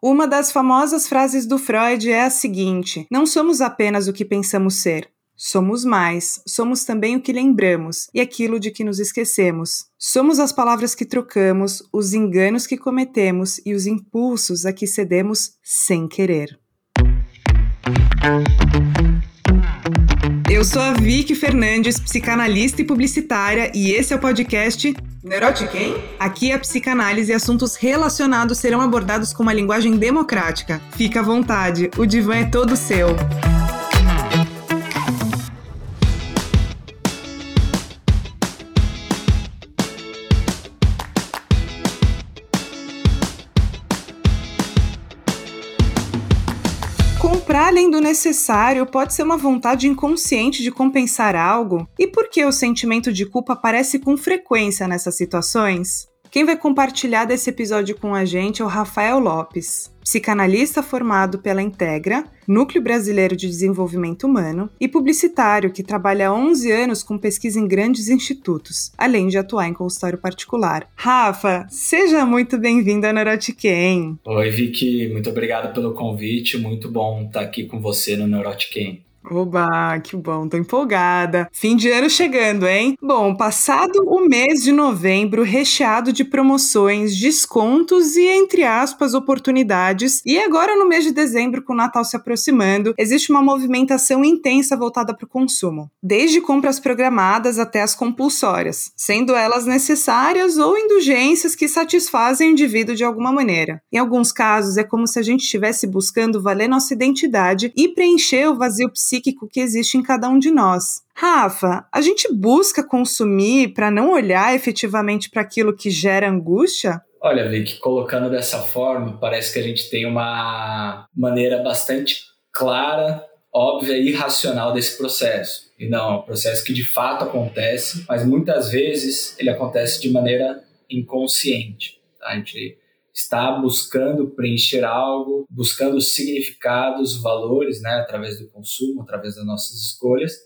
Uma das famosas frases do Freud é a seguinte: Não somos apenas o que pensamos ser. Somos mais, somos também o que lembramos e aquilo de que nos esquecemos. Somos as palavras que trocamos, os enganos que cometemos e os impulsos a que cedemos sem querer. Eu sou a Vicky Fernandes, psicanalista e publicitária, e esse é o podcast Neurotiquem? Aqui a psicanálise e assuntos relacionados serão abordados com uma linguagem democrática. Fica à vontade, o divã é todo seu. Além do necessário pode ser uma vontade inconsciente de compensar algo? E por que o sentimento de culpa aparece com frequência nessas situações? Quem vai compartilhar desse episódio com a gente é o Rafael Lopes, psicanalista formado pela Integra, Núcleo Brasileiro de Desenvolvimento Humano, e publicitário que trabalha há 11 anos com pesquisa em grandes institutos, além de atuar em consultório particular. Rafa, seja muito bem-vindo à Neurotiquem. Oi, Vicky, muito obrigado pelo convite, muito bom estar aqui com você no Neurotiquem. Oba, que bom, tô empolgada. Fim de ano chegando, hein? Bom, passado o mês de novembro, recheado de promoções, descontos e, entre aspas, oportunidades, e agora no mês de dezembro, com o Natal se aproximando, existe uma movimentação intensa voltada para o consumo. Desde compras programadas até as compulsórias, sendo elas necessárias ou indulgências que satisfazem o indivíduo de alguma maneira. Em alguns casos, é como se a gente estivesse buscando valer nossa identidade e preencher o vazio psíquico psíquico que existe em cada um de nós. Rafa, a gente busca consumir para não olhar efetivamente para aquilo que gera angústia? Olha, Vic, colocando dessa forma, parece que a gente tem uma maneira bastante clara, óbvia e racional desse processo. E não, é um processo que de fato acontece, mas muitas vezes ele acontece de maneira inconsciente. Tá? A gente está buscando preencher algo, buscando significados, valores, né, através do consumo, através das nossas escolhas,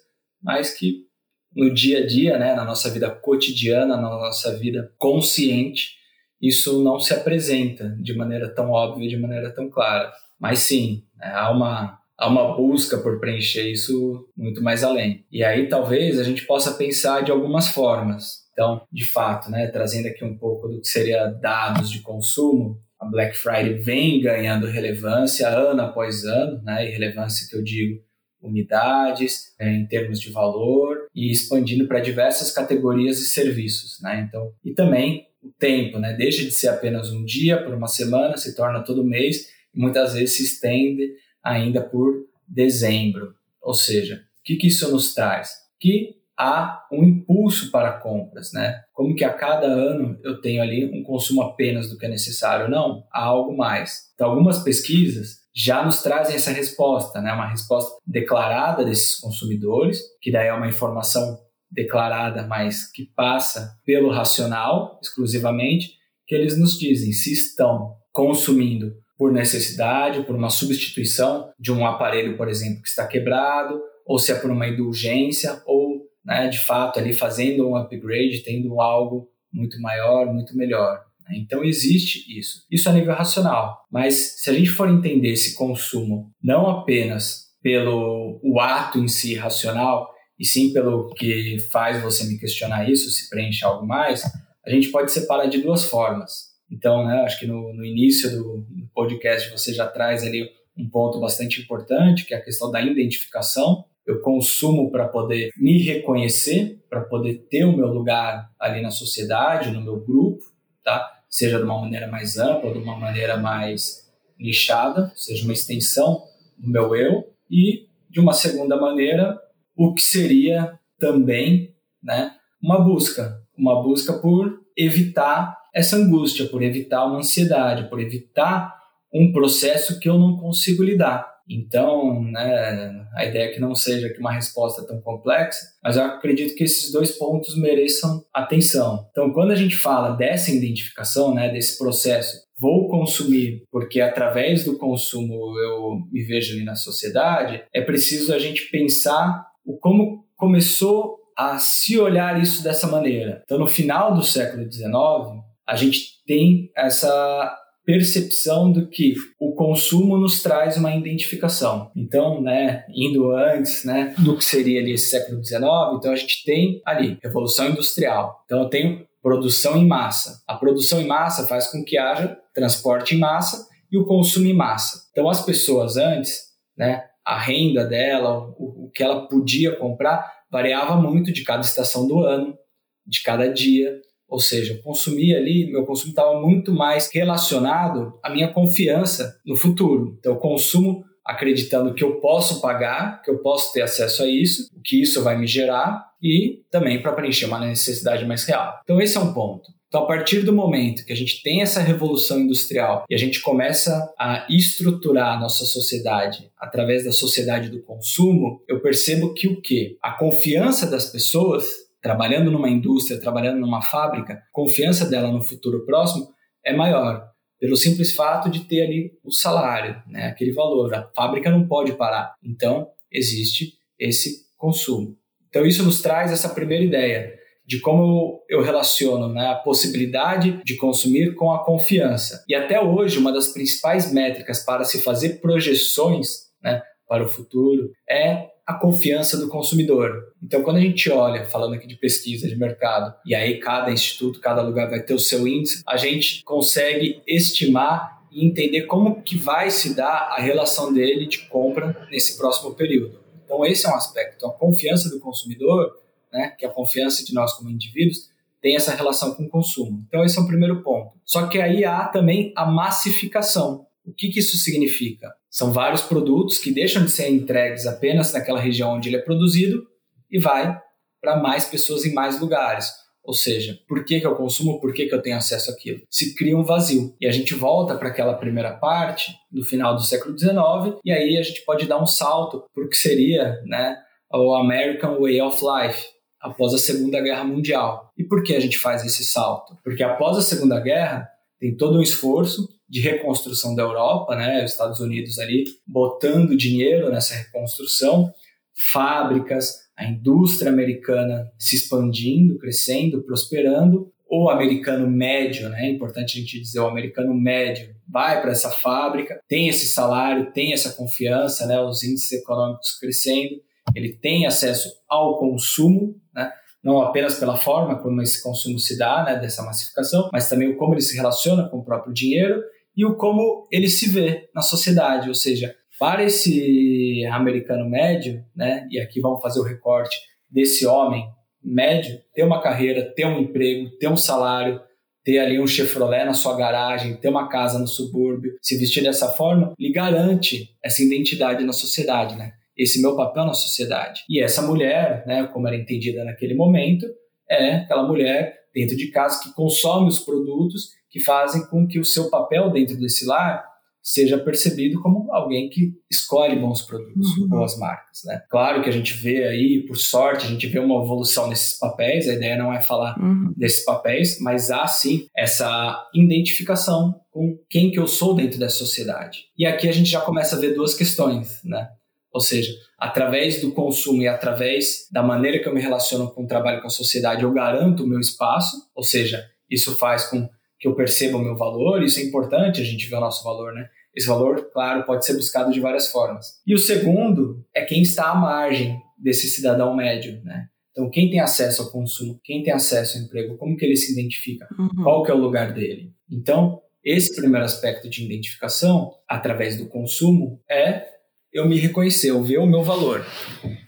mas que no dia a dia, né, na nossa vida cotidiana, na nossa vida consciente, isso não se apresenta de maneira tão óbvia, de maneira tão clara. Mas sim, né, há uma há uma busca por preencher isso muito mais além. E aí talvez a gente possa pensar de algumas formas. Então, de fato, né, trazendo aqui um pouco do que seria dados de consumo, a Black Friday vem ganhando relevância ano após ano, né, e relevância que eu digo unidades, é, em termos de valor e expandindo para diversas categorias e serviços, né? Então, e também o tempo, né? Deixa de ser apenas um dia por uma semana, se torna todo mês e muitas vezes se estende ainda por dezembro. Ou seja, o que, que isso nos traz? Que há um impulso para compras, né? Como que a cada ano eu tenho ali um consumo apenas do que é necessário? Não, há algo mais. Então, algumas pesquisas já nos trazem essa resposta, né? Uma resposta declarada desses consumidores, que daí é uma informação declarada, mas que passa pelo racional exclusivamente, que eles nos dizem se estão consumindo por necessidade, por uma substituição de um aparelho, por exemplo, que está quebrado, ou se é por uma indulgência, ou né, de fato ali fazendo um upgrade, tendo algo muito maior, muito melhor. Né? Então existe isso. Isso a nível racional. Mas se a gente for entender esse consumo não apenas pelo o ato em si racional, e sim pelo que faz você me questionar isso, se preenche algo mais, a gente pode separar de duas formas. Então, né, acho que no, no início do, podcast você já traz ali um ponto bastante importante, que é a questão da identificação eu consumo para poder me reconhecer, para poder ter o meu lugar ali na sociedade, no meu grupo, tá? Seja de uma maneira mais ampla, de uma maneira mais nichada, seja uma extensão do meu eu, e de uma segunda maneira, o que seria também, né, uma busca, uma busca por evitar essa angústia, por evitar uma ansiedade, por evitar um processo que eu não consigo lidar. Então, né, a ideia é que não seja que uma resposta tão complexa, mas eu acredito que esses dois pontos mereçam atenção. Então, quando a gente fala dessa identificação, né, desse processo, vou consumir porque através do consumo eu me vejo ali na sociedade, é preciso a gente pensar o como começou a se olhar isso dessa maneira. Então, no final do século XIX, a gente tem essa percepção do que o consumo nos traz uma identificação. Então, né, indo antes, né, do que seria ali esse século XIX, então a gente tem ali revolução industrial. Então eu tenho produção em massa. A produção em massa faz com que haja transporte em massa e o consumo em massa. Então as pessoas antes, né, a renda dela, o, o que ela podia comprar variava muito de cada estação do ano, de cada dia. Ou seja, eu ali, meu consumo estava muito mais relacionado à minha confiança no futuro. Então, eu consumo acreditando que eu posso pagar, que eu posso ter acesso a isso, o que isso vai me gerar e também para preencher uma necessidade mais real. Então, esse é um ponto. Então, a partir do momento que a gente tem essa revolução industrial e a gente começa a estruturar a nossa sociedade através da sociedade do consumo, eu percebo que o quê? A confiança das pessoas trabalhando numa indústria, trabalhando numa fábrica, confiança dela no futuro próximo é maior, pelo simples fato de ter ali o salário, né, aquele valor. A fábrica não pode parar, então existe esse consumo. Então isso nos traz essa primeira ideia de como eu relaciono né, a possibilidade de consumir com a confiança. E até hoje, uma das principais métricas para se fazer projeções né, para o futuro é a confiança do consumidor. Então, quando a gente olha, falando aqui de pesquisa de mercado, e aí cada instituto, cada lugar vai ter o seu índice, a gente consegue estimar e entender como que vai se dar a relação dele de compra nesse próximo período. Então, esse é um aspecto. Então, a confiança do consumidor, né, que é a confiança de nós como indivíduos, tem essa relação com o consumo. Então, esse é o primeiro ponto. Só que aí há também a massificação. O que, que isso significa? São vários produtos que deixam de ser entregues apenas naquela região onde ele é produzido e vai para mais pessoas em mais lugares. Ou seja, por que, que eu consumo, por que, que eu tenho acesso àquilo? Se cria um vazio. E a gente volta para aquela primeira parte, do final do século XIX, e aí a gente pode dar um salto para o que seria né, o American Way of Life, após a Segunda Guerra Mundial. E por que a gente faz esse salto? Porque após a Segunda Guerra, tem todo um esforço de reconstrução da Europa, né, os Estados Unidos ali botando dinheiro nessa reconstrução, fábricas, a indústria americana se expandindo, crescendo, prosperando, o americano médio, né, é importante a gente dizer, o americano médio vai para essa fábrica, tem esse salário, tem essa confiança, né, os índices econômicos crescendo, ele tem acesso ao consumo, né, não apenas pela forma como esse consumo se dá, né, dessa massificação, mas também como ele se relaciona com o próprio dinheiro e o como ele se vê na sociedade, ou seja, para esse americano médio, né, e aqui vamos fazer o recorte desse homem médio, ter uma carreira, ter um emprego, ter um salário, ter ali um Chevrolet na sua garagem, ter uma casa no subúrbio, se vestir dessa forma, lhe garante essa identidade na sociedade, né? Esse meu papel na sociedade. E essa mulher, né, como era entendida naquele momento, é aquela mulher dentro de casa que consome os produtos que fazem com que o seu papel dentro desse lar seja percebido como alguém que escolhe bons produtos, uhum. boas marcas, né? Claro que a gente vê aí, por sorte, a gente vê uma evolução nesses papéis, a ideia não é falar uhum. desses papéis, mas há sim essa identificação com quem que eu sou dentro dessa sociedade. E aqui a gente já começa a ver duas questões, né? Ou seja, através do consumo e através da maneira que eu me relaciono com o trabalho com a sociedade, eu garanto o meu espaço, ou seja, isso faz com que eu perceba o meu valor, isso é importante a gente ver o nosso valor, né? Esse valor, claro, pode ser buscado de várias formas. E o segundo é quem está à margem desse cidadão médio, né? Então, quem tem acesso ao consumo, quem tem acesso ao emprego, como que ele se identifica, uhum. qual que é o lugar dele. Então, esse primeiro aspecto de identificação, através do consumo, é eu me reconhecer, eu ver o meu valor.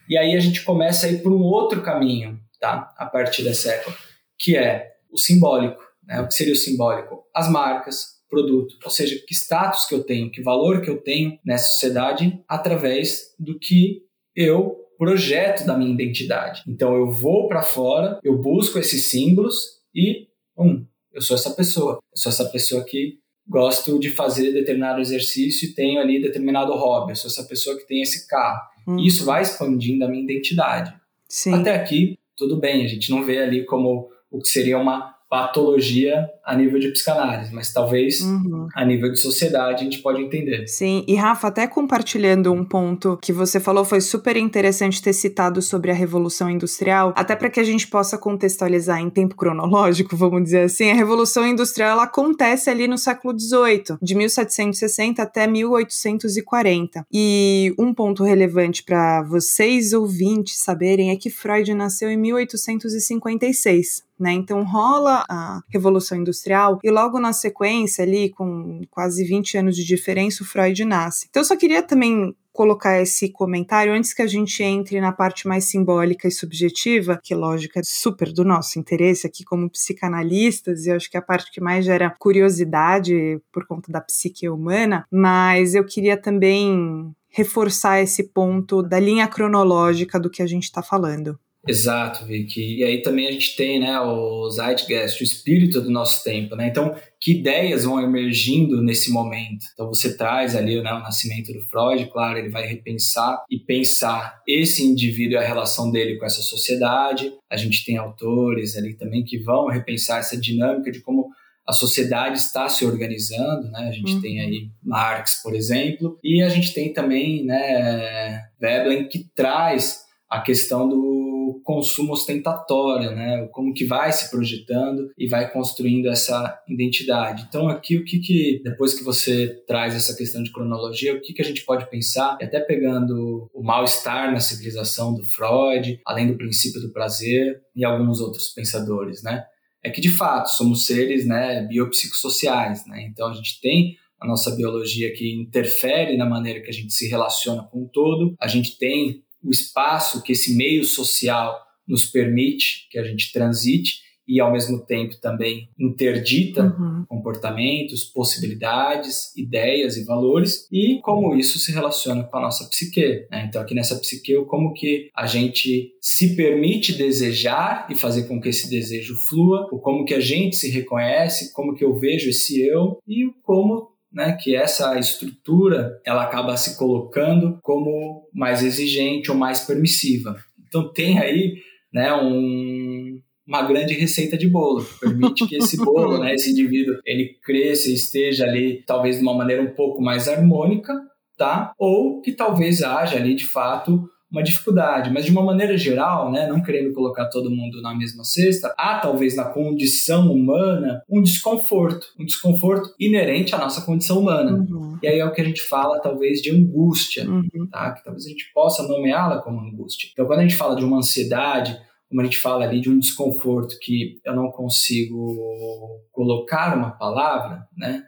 E aí a gente começa a ir para um outro caminho, tá? A partir dessa época, que é o simbólico. Né? O que seria o simbólico? As marcas, produto, ou seja, que status que eu tenho, que valor que eu tenho nessa sociedade através do que eu projeto da minha identidade. Então eu vou para fora, eu busco esses símbolos e um, eu sou essa pessoa. Eu sou essa pessoa que gosto de fazer determinado exercício e tenho ali determinado hobby. Eu sou essa pessoa que tem esse carro. Hum. Isso vai expandindo a minha identidade. Sim. Até aqui, tudo bem, a gente não vê ali como o que seria uma patologia a nível de psicanálise, mas talvez uhum. a nível de sociedade a gente pode entender. Sim, e Rafa, até compartilhando um ponto que você falou, foi super interessante ter citado sobre a Revolução Industrial, até para que a gente possa contextualizar em tempo cronológico, vamos dizer assim, a Revolução Industrial ela acontece ali no século XVIII, de 1760 até 1840. E um ponto relevante para vocês ouvintes saberem é que Freud nasceu em 1856 né? Então rola a Revolução Industrial e logo na sequência ali, com quase 20 anos de diferença, o Freud nasce. Então eu só queria também colocar esse comentário antes que a gente entre na parte mais simbólica e subjetiva, que lógica é super do nosso interesse aqui como psicanalistas, e eu acho que é a parte que mais gera curiosidade por conta da psique humana, mas eu queria também reforçar esse ponto da linha cronológica do que a gente está falando. Exato, Vicky. E aí também a gente tem né, o Zeitgeist, o espírito do nosso tempo. Né? Então, que ideias vão emergindo nesse momento? Então, você traz ali né, o nascimento do Freud, claro, ele vai repensar e pensar esse indivíduo e a relação dele com essa sociedade. A gente tem autores ali também que vão repensar essa dinâmica de como a sociedade está se organizando, né? A gente uhum. tem aí Marx, por exemplo, e a gente tem também, né, Veblen que traz a questão do consumo ostentatório, né? Como que vai se projetando e vai construindo essa identidade. Então aqui o que, que depois que você traz essa questão de cronologia, o que, que a gente pode pensar, até pegando o mal-estar na civilização do Freud, além do princípio do prazer e alguns outros pensadores, né? É que de fato somos seres, né, biopsicossociais, né? Então a gente tem a nossa biologia que interfere na maneira que a gente se relaciona com o todo. A gente tem o espaço que esse meio social nos permite que a gente transite e ao mesmo tempo também interdita uhum. comportamentos, possibilidades, ideias e valores e como isso se relaciona com a nossa psique. Né? Então aqui nessa psique como que a gente se permite desejar e fazer com que esse desejo flua, ou como que a gente se reconhece, como que eu vejo esse eu e como né, que essa estrutura ela acaba se colocando como mais exigente ou mais permissiva. Então tem aí né, um, uma grande receita de bolo, que permite que esse bolo, né, esse indivíduo, ele cresça e esteja ali talvez de uma maneira um pouco mais harmônica, tá? Ou que talvez haja ali de fato uma dificuldade, mas de uma maneira geral, né, não querendo colocar todo mundo na mesma cesta, há talvez na condição humana um desconforto, um desconforto inerente à nossa condição humana. Uhum. E aí é o que a gente fala talvez de angústia, uhum. tá? Que talvez a gente possa nomeá-la como angústia. Então quando a gente fala de uma ansiedade, como a gente fala ali de um desconforto que eu não consigo colocar uma palavra, né?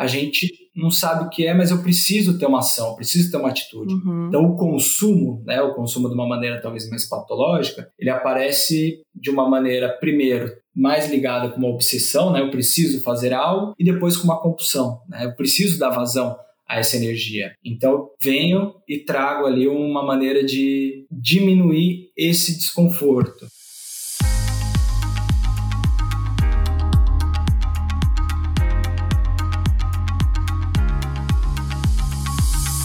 a gente não sabe o que é, mas eu preciso ter uma ação, preciso ter uma atitude. Uhum. Então, o consumo, né, o consumo de uma maneira talvez mais patológica, ele aparece de uma maneira, primeiro, mais ligada com uma obsessão, né, eu preciso fazer algo, e depois com uma compulsão, né, eu preciso dar vazão a essa energia. Então, venho e trago ali uma maneira de diminuir esse desconforto.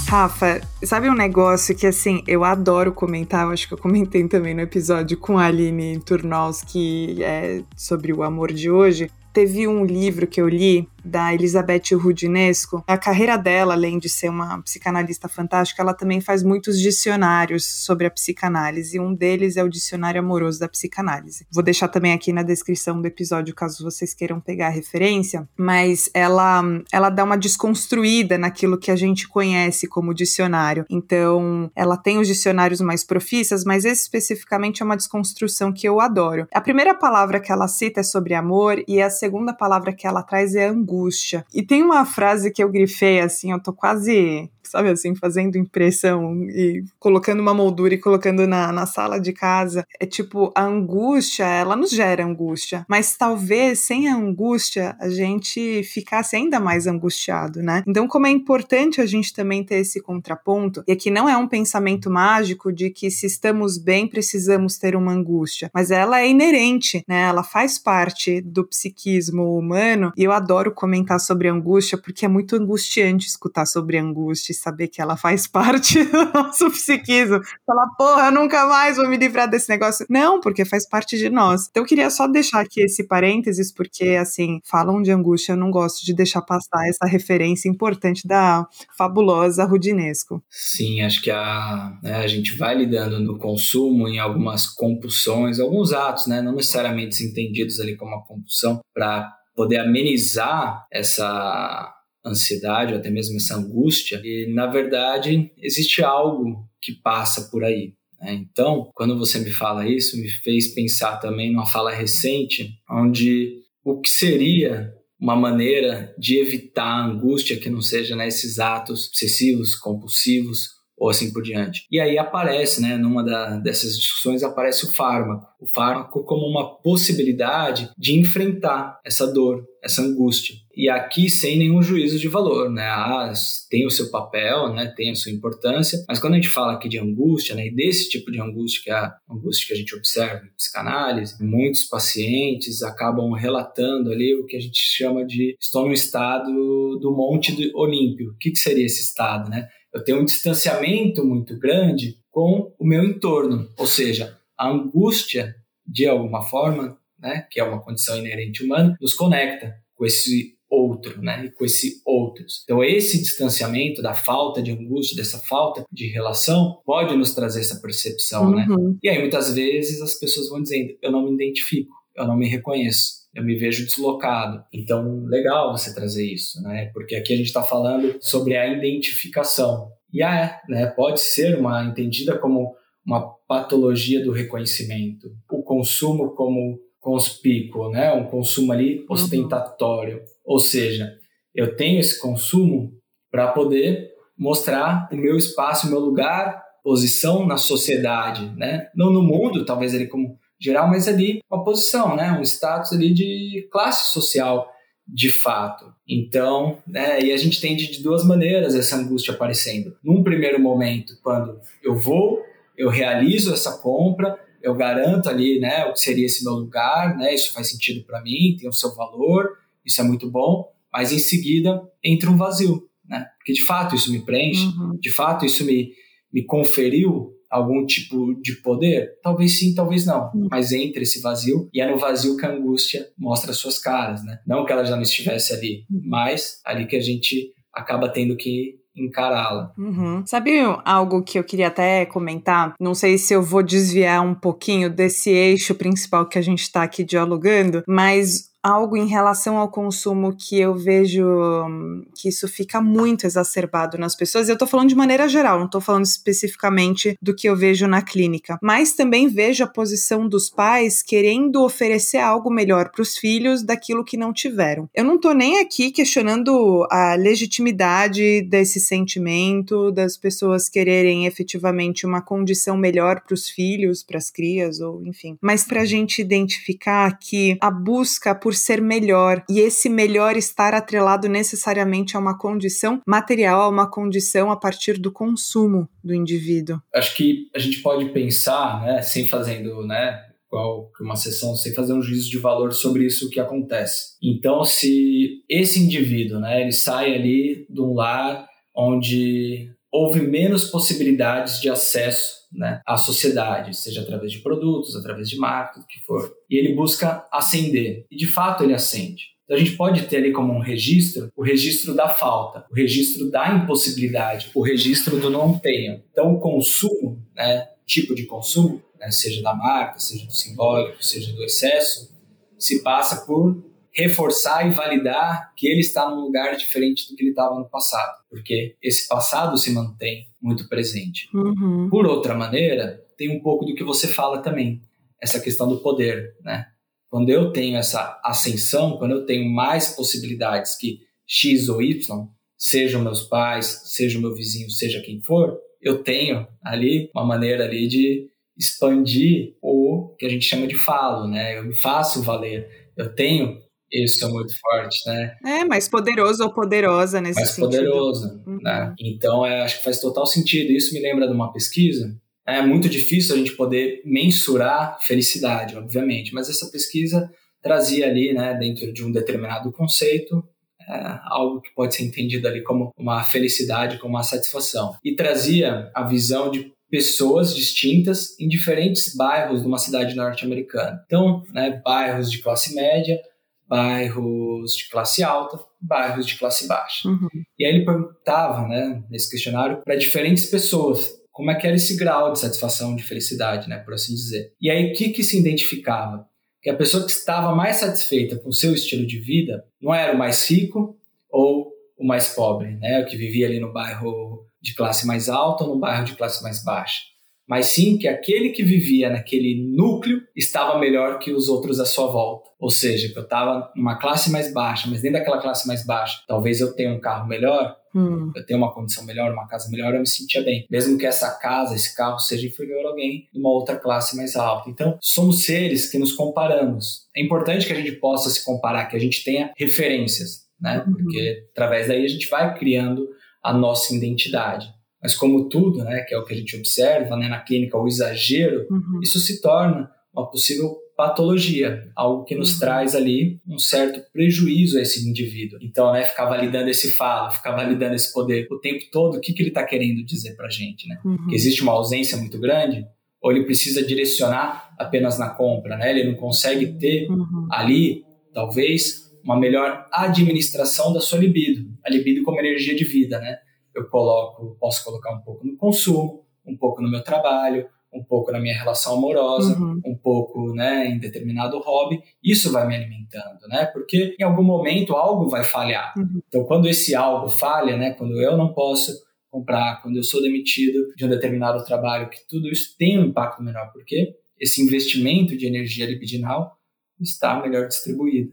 Rafa, sabe um negócio que assim, eu adoro comentar, eu acho que eu comentei também no episódio com a Aline Turnaus, que é sobre o amor de hoje. Teve um livro que eu li da Elizabeth Rudinesco, a carreira dela, além de ser uma psicanalista fantástica, ela também faz muitos dicionários sobre a psicanálise. Um deles é o Dicionário Amoroso da Psicanálise. Vou deixar também aqui na descrição do episódio, caso vocês queiram pegar a referência, mas ela, ela dá uma desconstruída naquilo que a gente conhece como dicionário. Então, ela tem os dicionários mais profissas, mas esse especificamente é uma desconstrução que eu adoro. A primeira palavra que ela cita é sobre amor e a segunda palavra que ela traz é angústia angústia. E tem uma frase que eu grifei assim, eu tô quase sabe assim, fazendo impressão e colocando uma moldura e colocando na, na sala de casa. É tipo, a angústia, ela nos gera angústia, mas talvez sem a angústia a gente ficasse ainda mais angustiado, né? Então, como é importante a gente também ter esse contraponto, e aqui não é um pensamento mágico de que se estamos bem precisamos ter uma angústia, mas ela é inerente, né? Ela faz parte do psiquismo humano e eu adoro comentar sobre angústia, porque é muito angustiante escutar sobre angústia e saber que ela faz parte do nosso psiquismo. Falar, porra, nunca mais vou me livrar desse negócio. Não, porque faz parte de nós. Então eu queria só deixar aqui esse parênteses, porque, assim, falam de angústia, eu não gosto de deixar passar essa referência importante da fabulosa Rudinesco. Sim, acho que a, né, a gente vai lidando no consumo, em algumas compulsões, alguns atos, né, não necessariamente entendidos ali como uma compulsão, para poder amenizar essa ansiedade ou até mesmo essa angústia. E, na verdade, existe algo que passa por aí. Né? Então, quando você me fala isso, me fez pensar também numa fala recente, onde o que seria uma maneira de evitar a angústia que não seja nesses né, atos obsessivos, compulsivos, ou assim por diante. E aí aparece, né, numa da, dessas discussões, aparece o fármaco. O fármaco como uma possibilidade de enfrentar essa dor, essa angústia. E aqui sem nenhum juízo de valor, né? Ah, tem o seu papel, né? Tem a sua importância, mas quando a gente fala aqui de angústia, né? E desse tipo de angústia, que é a angústia que a gente observa em psicanálise, muitos pacientes acabam relatando ali o que a gente chama de estou no estado do Monte do Olímpio. O que, que seria esse estado, né? Eu tenho um distanciamento muito grande com o meu entorno, ou seja, a angústia, de alguma forma, né, que é uma condição inerente humana, nos conecta com esse outro, né, e com esse outros. Então esse distanciamento da falta de angústia, dessa falta de relação, pode nos trazer essa percepção, né? uhum. né? E aí muitas vezes as pessoas vão dizendo, eu não me identifico, eu não me reconheço eu me vejo deslocado. Então, legal você trazer isso, né? Porque aqui a gente está falando sobre a identificação. E é, né? Pode ser uma entendida como uma patologia do reconhecimento. O consumo como conspícuo, né? Um consumo ali uhum. ostentatório. Ou seja, eu tenho esse consumo para poder mostrar o meu espaço, o meu lugar, posição na sociedade, né? Não no mundo, talvez ele como geral, mas ali uma posição, né? um status ali de classe social de fato. Então, né, e a gente tem de duas maneiras essa angústia aparecendo. Num primeiro momento, quando eu vou, eu realizo essa compra, eu garanto ali, né, o que seria esse meu lugar, né, isso faz sentido para mim, tem o seu valor, isso é muito bom, mas em seguida entra um vazio, né? Porque de fato isso me preenche, uhum. de fato isso me, me conferiu algum tipo de poder? Talvez sim, talvez não. Mas entre esse vazio, e é no vazio que a angústia mostra suas caras, né? Não que ela já não estivesse ali, hum. mas ali que a gente acaba tendo que encará-la. Uhum. Sabe algo que eu queria até comentar? Não sei se eu vou desviar um pouquinho desse eixo principal que a gente está aqui dialogando, mas algo em relação ao consumo que eu vejo que isso fica muito exacerbado nas pessoas. Eu tô falando de maneira geral, não tô falando especificamente do que eu vejo na clínica, mas também vejo a posição dos pais querendo oferecer algo melhor para os filhos daquilo que não tiveram. Eu não tô nem aqui questionando a legitimidade desse sentimento das pessoas quererem efetivamente uma condição melhor para os filhos, para as crias ou enfim, mas para a gente identificar que a busca por ser melhor e esse melhor estar atrelado necessariamente a uma condição material, a uma condição a partir do consumo do indivíduo. Acho que a gente pode pensar, né, sem fazendo, né, uma sessão, sem fazer um juízo de valor sobre isso que acontece. Então, se esse indivíduo, né, ele sai ali de um lar onde houve menos possibilidades de acesso né, à sociedade, seja através de produtos, através de marketing, o que for. E ele busca ascender. E de fato ele ascende. Então a gente pode ter ali como um registro o registro da falta, o registro da impossibilidade, o registro do não tenho. Então o consumo, né, tipo de consumo, né, seja da marca, seja do simbólico, seja do excesso, se passa por reforçar e validar que ele está num lugar diferente do que ele estava no passado, porque esse passado se mantém muito presente. Uhum. Por outra maneira, tem um pouco do que você fala também, essa questão do poder, né? Quando eu tenho essa ascensão, quando eu tenho mais possibilidades que X ou Y, sejam meus pais, seja o meu vizinho, seja quem for, eu tenho ali uma maneira ali de expandir o que a gente chama de falo, né? Eu me faço valer. Eu tenho isso é muito forte, né? É, mais poderoso ou poderosa nesse mais sentido. Mais poderoso, uhum. né? Então, é, acho que faz total sentido. Isso me lembra de uma pesquisa. É muito difícil a gente poder mensurar felicidade, obviamente, mas essa pesquisa trazia ali, né, dentro de um determinado conceito, é, algo que pode ser entendido ali como uma felicidade, como uma satisfação. E trazia a visão de pessoas distintas em diferentes bairros de uma cidade norte-americana. Então, né, bairros de classe média, bairros de classe alta, bairros de classe baixa. Uhum. E aí ele perguntava, né, nesse questionário, para diferentes pessoas como é que era esse grau de satisfação, de felicidade, né, por assim dizer. E aí o que que se identificava? Que a pessoa que estava mais satisfeita com o seu estilo de vida não era o mais rico ou o mais pobre, né, o que vivia ali no bairro de classe mais alta ou no bairro de classe mais baixa mas sim que aquele que vivia naquele núcleo estava melhor que os outros à sua volta. Ou seja, que eu estava numa classe mais baixa, mas dentro daquela classe mais baixa, talvez eu tenha um carro melhor, hum. eu tenha uma condição melhor, uma casa melhor, eu me sentia bem. Mesmo que essa casa, esse carro seja inferior a alguém de uma outra classe mais alta. Então, somos seres que nos comparamos. É importante que a gente possa se comparar, que a gente tenha referências, né? Uhum. Porque através daí a gente vai criando a nossa identidade. Mas como tudo, né, que é o que a gente observa né, na clínica, o exagero, uhum. isso se torna uma possível patologia, algo que nos uhum. traz ali um certo prejuízo a esse indivíduo. Então, né, ficar validando esse falo, ficar validando esse poder o tempo todo, o que, que ele está querendo dizer para a gente, né? Uhum. Que existe uma ausência muito grande, ou ele precisa direcionar apenas na compra, né? Ele não consegue ter uhum. ali, talvez, uma melhor administração da sua libido, a libido como energia de vida, né? eu coloco, posso colocar um pouco no consumo, um pouco no meu trabalho, um pouco na minha relação amorosa, uhum. um pouco, né, em determinado hobby. Isso vai me alimentando, né? Porque em algum momento algo vai falhar. Uhum. Então, quando esse algo falha, né, quando eu não posso comprar, quando eu sou demitido de um determinado trabalho, que tudo isso tem um impacto menor, porque esse investimento de energia libidinal está melhor distribuído.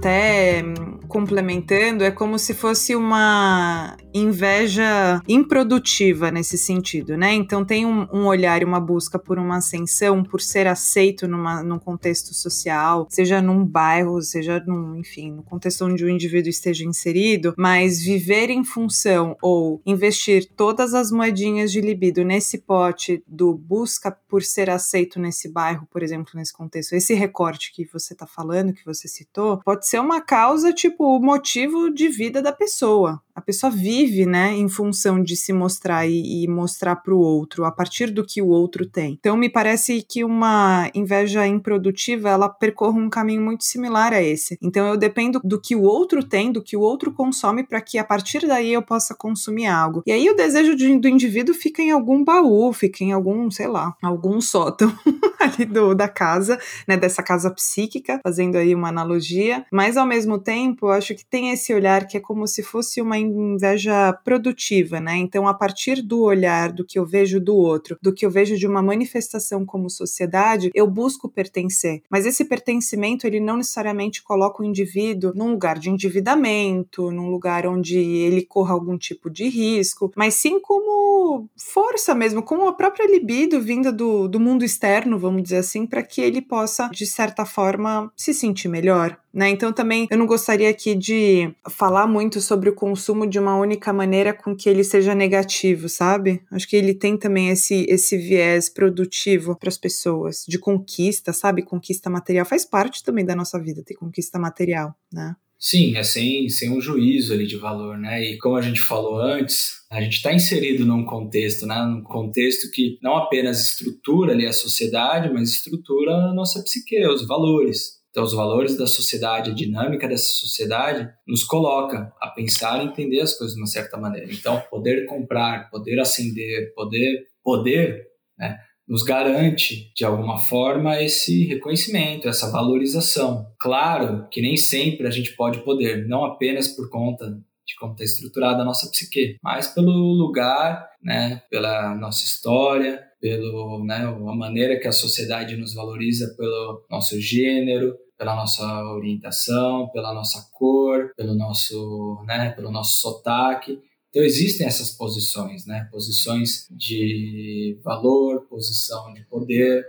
até complementando, é como se fosse uma inveja improdutiva nesse sentido, né? Então tem um, um olhar e uma busca por uma ascensão, por ser aceito numa, num contexto social, seja num bairro, seja num, enfim, no contexto onde o indivíduo esteja inserido, mas viver em função ou investir todas as moedinhas de libido nesse pote do busca por ser aceito nesse bairro, por exemplo, nesse contexto, esse recorte que você está falando, que você citou, pode ser uma causa tipo tipo, o motivo de vida da pessoa. A pessoa vive, né, em função de se mostrar e, e mostrar para o outro, a partir do que o outro tem. Então, me parece que uma inveja improdutiva, ela percorre um caminho muito similar a esse. Então, eu dependo do que o outro tem, do que o outro consome, para que a partir daí eu possa consumir algo. E aí o desejo de, do indivíduo fica em algum baú, fica em algum, sei lá, algum sótão ali do, da casa, né, dessa casa psíquica, fazendo aí uma analogia. Mas, ao mesmo tempo, eu acho que tem esse olhar que é como se fosse uma inveja produtiva, né? Então, a partir do olhar do que eu vejo do outro, do que eu vejo de uma manifestação como sociedade, eu busco pertencer. Mas esse pertencimento, ele não necessariamente coloca o indivíduo num lugar de endividamento, num lugar onde ele corra algum tipo de risco, mas sim como força mesmo, como a própria libido vinda do, do mundo externo, vamos dizer assim, para que ele possa, de certa forma, se sentir melhor. Né? Então também eu não gostaria aqui de falar muito sobre o consumo de uma única maneira com que ele seja negativo, sabe? Acho que ele tem também esse, esse viés produtivo para as pessoas, de conquista, sabe? Conquista material faz parte também da nossa vida, ter conquista material, né? Sim, é sem, sem um juízo ali de valor, né? E como a gente falou antes, a gente está inserido num contexto, né? Num contexto que não apenas estrutura ali a sociedade, mas estrutura a nossa psique, os valores. Então, os valores da sociedade, a dinâmica dessa sociedade, nos coloca a pensar e entender as coisas de uma certa maneira. Então, poder comprar, poder ascender, poder, poder, né, nos garante, de alguma forma, esse reconhecimento, essa valorização. Claro que nem sempre a gente pode poder, não apenas por conta de como está estruturada a nossa psique, mas pelo lugar, né, pela nossa história, pelo, né, a maneira que a sociedade nos valoriza pelo nosso gênero, pela nossa orientação, pela nossa cor, pelo nosso, né, pelo nosso sotaque. Então existem essas posições, né, posições de valor, posição de poder,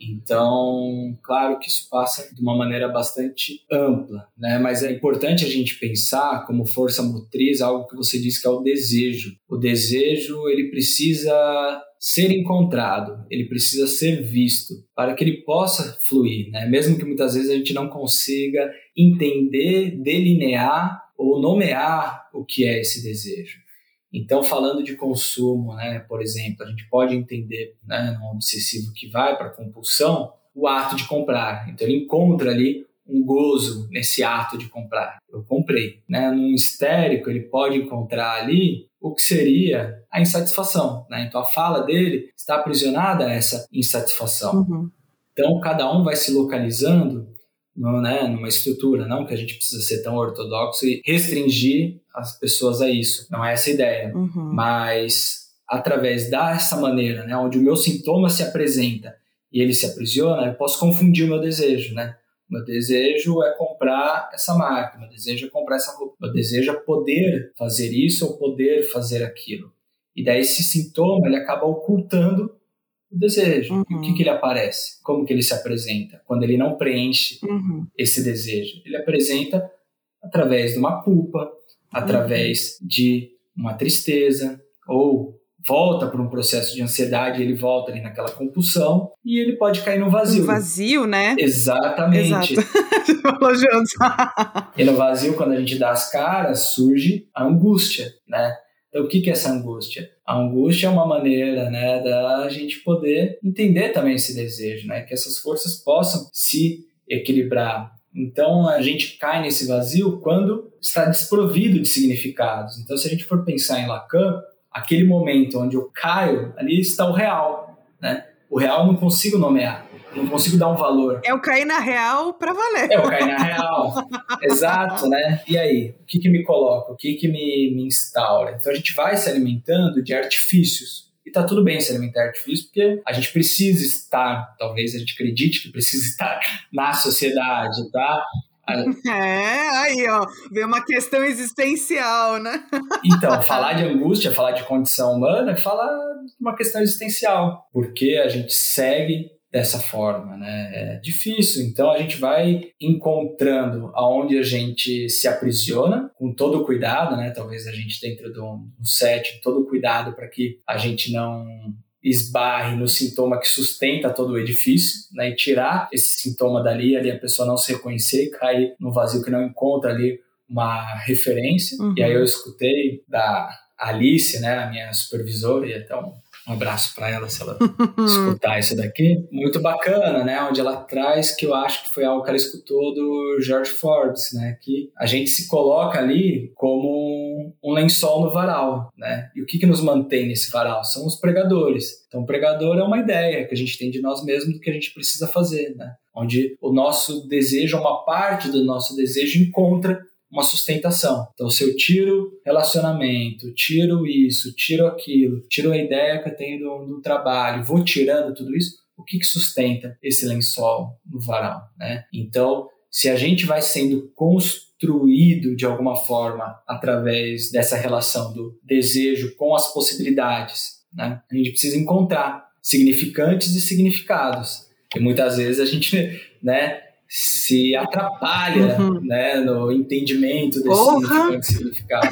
Então, claro que isso passa de uma maneira bastante ampla, né? Mas é importante a gente pensar como força motriz algo que você disse que é o desejo. O desejo, ele precisa ser encontrado, ele precisa ser visto para que ele possa fluir, né? Mesmo que muitas vezes a gente não consiga entender, delinear ou nomear o que é esse desejo. Então, falando de consumo, né, por exemplo, a gente pode entender, né, no obsessivo que vai para a compulsão, o ato de comprar. Então, ele encontra ali um gozo nesse ato de comprar. Eu comprei. Né? No histérico, ele pode encontrar ali o que seria a insatisfação. Né? Então, a fala dele está aprisionada a essa insatisfação. Uhum. Então, cada um vai se localizando no, né, numa estrutura, não que a gente precisa ser tão ortodoxo e restringir as pessoas a isso. Não é essa a ideia. Uhum. Mas através dessa maneira, né, onde o meu sintoma se apresenta e ele se aprisiona, eu posso confundir o meu desejo, né? Meu desejo é comprar essa marca, meu desejo é comprar essa roupa, meu desejo é poder fazer isso ou poder fazer aquilo. E daí esse sintoma ele acaba ocultando o desejo. Uhum. E o que, uhum. que ele aparece? Como que ele se apresenta? Quando ele não preenche uhum. esse desejo. Ele apresenta através de uma culpa, através uhum. de uma tristeza, ou volta para um processo de ansiedade, ele volta ali naquela compulsão e ele pode cair no vazio. No vazio, né? Exatamente. Exato. e no vazio, quando a gente dá as caras, surge a angústia, né? Então, o que é essa angústia? A angústia é uma maneira, né, da gente poder entender também esse desejo, né, que essas forças possam se equilibrar. Então, a gente cai nesse vazio quando está desprovido de significados. Então, se a gente for pensar em Lacan, aquele momento onde eu caio, ali está o real, né? O real eu não consigo nomear não consigo dar um valor. É o cair na real para valer. É o cair na real. Exato, né? E aí, o que que me coloca? O que que me, me instaura? Então a gente vai se alimentando de artifícios. E tá tudo bem se alimentar de artifícios, porque a gente precisa estar, talvez a gente acredite que precisa estar na sociedade, tá? É, aí, ó, vem uma questão existencial, né? Então, falar de angústia, falar de condição humana, é falar de uma questão existencial, porque a gente segue dessa forma, né? É difícil, então a gente vai encontrando aonde a gente se aprisiona com todo o cuidado, né? Talvez a gente dentro de um, um set, todo o cuidado para que a gente não esbarre no sintoma que sustenta todo o edifício, né? E tirar esse sintoma dali, ali a pessoa não se reconhecer e cair no vazio que não encontra ali uma referência. Uhum. E aí eu escutei da Alice, né, a minha supervisora, e até um um abraço para ela se ela escutar isso daqui. Muito bacana, né? Onde ela traz que eu acho que foi algo que ela escutou do George Forbes, né? Que a gente se coloca ali como um lençol no varal, né? E o que, que nos mantém nesse varal? São os pregadores. Então, pregador é uma ideia que a gente tem de nós mesmos do que a gente precisa fazer, né? Onde o nosso desejo, uma parte do nosso desejo encontra uma sustentação. Então, se eu tiro relacionamento, tiro isso, tiro aquilo, tiro a ideia que eu tenho do, trabalho, vou tirando tudo isso, o que, que sustenta esse lençol no varal? Né? Então, se a gente vai sendo construído de alguma forma através dessa relação do desejo com as possibilidades, né? a gente precisa encontrar significantes e significados. E muitas vezes a gente né, se atrapalha uhum. né, no entendimento desse significado.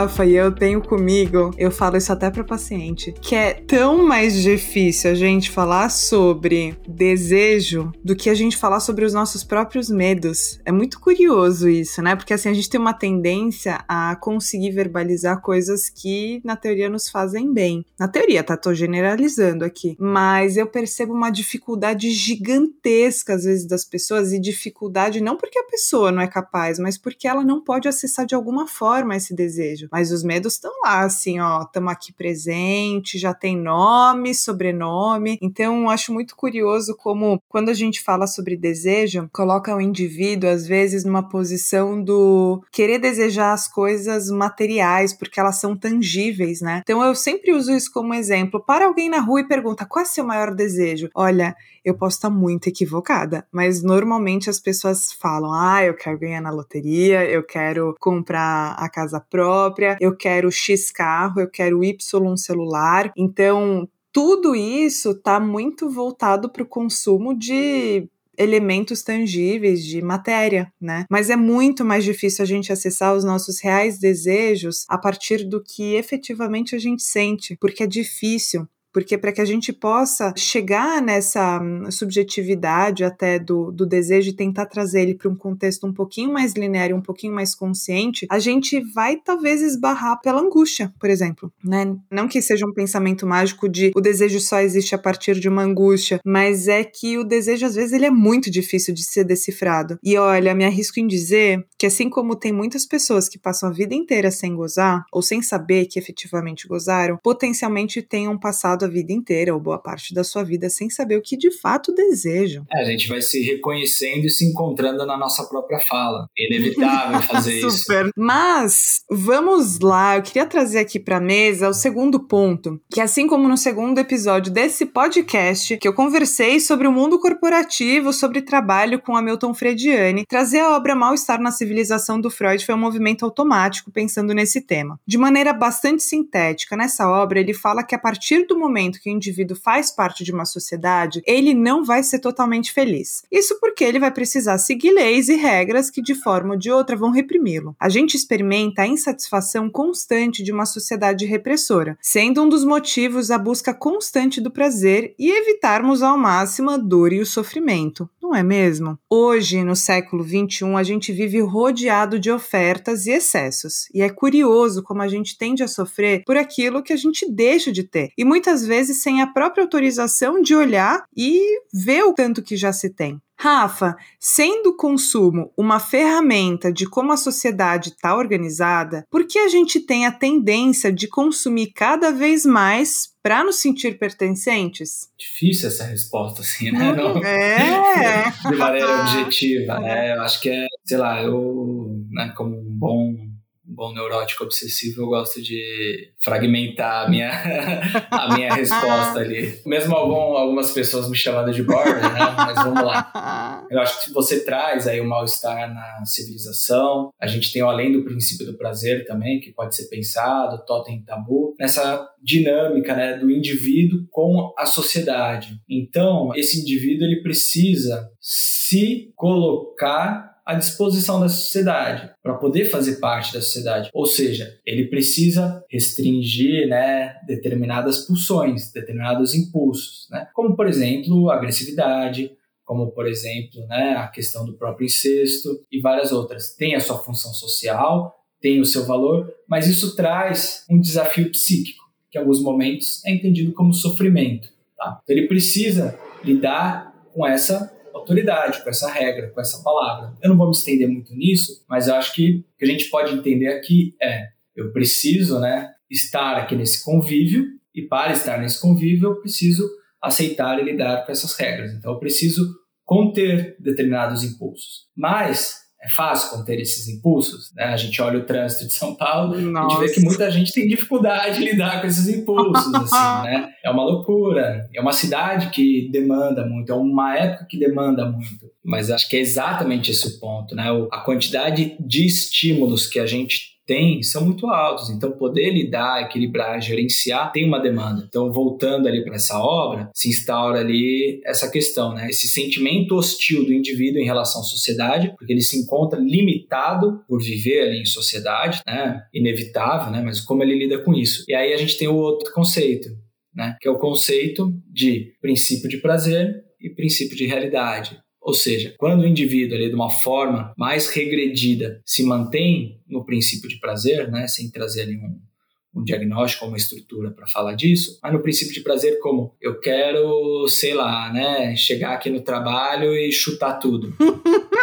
Rafa, e eu tenho comigo, eu falo isso até para paciente, que é tão mais difícil a gente falar sobre desejo do que a gente falar sobre os nossos próprios medos. É muito curioso isso, né? Porque assim, a gente tem uma tendência a conseguir verbalizar coisas que na teoria nos fazem bem. Na teoria, tá? Tô generalizando aqui. Mas eu percebo uma dificuldade gigantesca às vezes das pessoas e dificuldade não porque a pessoa não é capaz, mas porque ela não pode acessar de alguma forma esse desejo desejo. Mas os medos estão lá, assim, ó, estamos aqui presente, já tem nome, sobrenome. Então, acho muito curioso como, quando a gente fala sobre desejo, coloca o indivíduo, às vezes, numa posição do querer desejar as coisas materiais, porque elas são tangíveis, né? Então, eu sempre uso isso como exemplo. Para alguém na rua e pergunta qual é seu maior desejo? Olha, eu posso estar muito equivocada, mas normalmente as pessoas falam: ah, eu quero ganhar na loteria, eu quero comprar a casa própria, eu quero X carro, eu quero Y celular. Então, tudo isso está muito voltado para o consumo de elementos tangíveis de matéria, né? Mas é muito mais difícil a gente acessar os nossos reais desejos a partir do que efetivamente a gente sente, porque é difícil porque para que a gente possa chegar nessa subjetividade até do, do desejo e tentar trazer ele para um contexto um pouquinho mais linear um pouquinho mais consciente, a gente vai talvez esbarrar pela angústia, por exemplo, né? Não que seja um pensamento mágico de o desejo só existe a partir de uma angústia, mas é que o desejo às vezes ele é muito difícil de ser decifrado. E olha, me arrisco em dizer que assim como tem muitas pessoas que passam a vida inteira sem gozar ou sem saber que efetivamente gozaram, potencialmente tenham passado passado a vida inteira, ou boa parte da sua vida, sem saber o que de fato desejam. É, a gente vai se reconhecendo e se encontrando na nossa própria fala. É inevitável fazer Super. isso. Mas, vamos lá, eu queria trazer aqui pra mesa o segundo ponto, que assim como no segundo episódio desse podcast, que eu conversei sobre o mundo corporativo, sobre trabalho com Hamilton Frediani, trazer a obra Mal-Estar na Civilização do Freud foi um movimento automático pensando nesse tema. De maneira bastante sintética, nessa obra ele fala que a partir do momento momento que o indivíduo faz parte de uma sociedade, ele não vai ser totalmente feliz. Isso porque ele vai precisar seguir leis e regras que, de forma ou de outra, vão reprimi-lo. A gente experimenta a insatisfação constante de uma sociedade repressora, sendo um dos motivos a busca constante do prazer e evitarmos ao máximo a dor e o sofrimento. Não é mesmo? Hoje, no século XXI, a gente vive rodeado de ofertas e excessos, e é curioso como a gente tende a sofrer por aquilo que a gente deixa de ter. E muitas vezes sem a própria autorização de olhar e ver o tanto que já se tem. Rafa, sendo o consumo uma ferramenta de como a sociedade está organizada, por que a gente tem a tendência de consumir cada vez mais para nos sentir pertencentes? Difícil essa resposta, assim, né? Não, é. de maneira objetiva, né? Eu acho que é, sei lá, eu, né, como um bom bom neurótico obsessivo, eu gosto de fragmentar a minha, a minha resposta ali. Mesmo algum, algumas pessoas me chamando de border, né? Mas vamos lá. Eu acho que você traz aí o mal-estar na civilização. A gente tem o além do princípio do prazer também, que pode ser pensado, totem tabu, nessa dinâmica né, do indivíduo com a sociedade. Então, esse indivíduo ele precisa se colocar à disposição da sociedade para poder fazer parte da sociedade. Ou seja, ele precisa restringir né, determinadas pulsões, determinados impulsos, né? como por exemplo agressividade, como por exemplo né, a questão do próprio incesto e várias outras. Tem a sua função social, tem o seu valor, mas isso traz um desafio psíquico, que em alguns momentos é entendido como sofrimento. Tá? Então ele precisa lidar com essa autoridade, com essa regra, com essa palavra. Eu não vou me estender muito nisso, mas eu acho que o que a gente pode entender aqui é: eu preciso né, estar aqui nesse convívio, e para estar nesse convívio, eu preciso aceitar e lidar com essas regras. Então, eu preciso conter determinados impulsos. Mas é fácil conter esses impulsos, né? A gente olha o trânsito de São Paulo, Nossa. a gente vê que muita gente tem dificuldade de lidar com esses impulsos, assim, né? É uma loucura. É uma cidade que demanda muito, é uma época que demanda muito. Mas acho que é exatamente esse o ponto, né? A quantidade de estímulos que a gente tem são muito altos. Então, poder lidar, equilibrar, gerenciar tem uma demanda. Então, voltando ali para essa obra, se instaura ali essa questão, né? Esse sentimento hostil do indivíduo em relação à sociedade, porque ele se encontra limitado por viver ali em sociedade, né? Inevitável, né? Mas como ele lida com isso? E aí a gente tem o outro conceito, né? Que é o conceito de princípio de prazer e princípio de realidade. Ou seja, quando o indivíduo ali de uma forma mais regredida se mantém no princípio de prazer, né, sem trazer ali um, um diagnóstico ou uma estrutura para falar disso, mas no princípio de prazer como eu quero, sei lá, né, chegar aqui no trabalho e chutar tudo.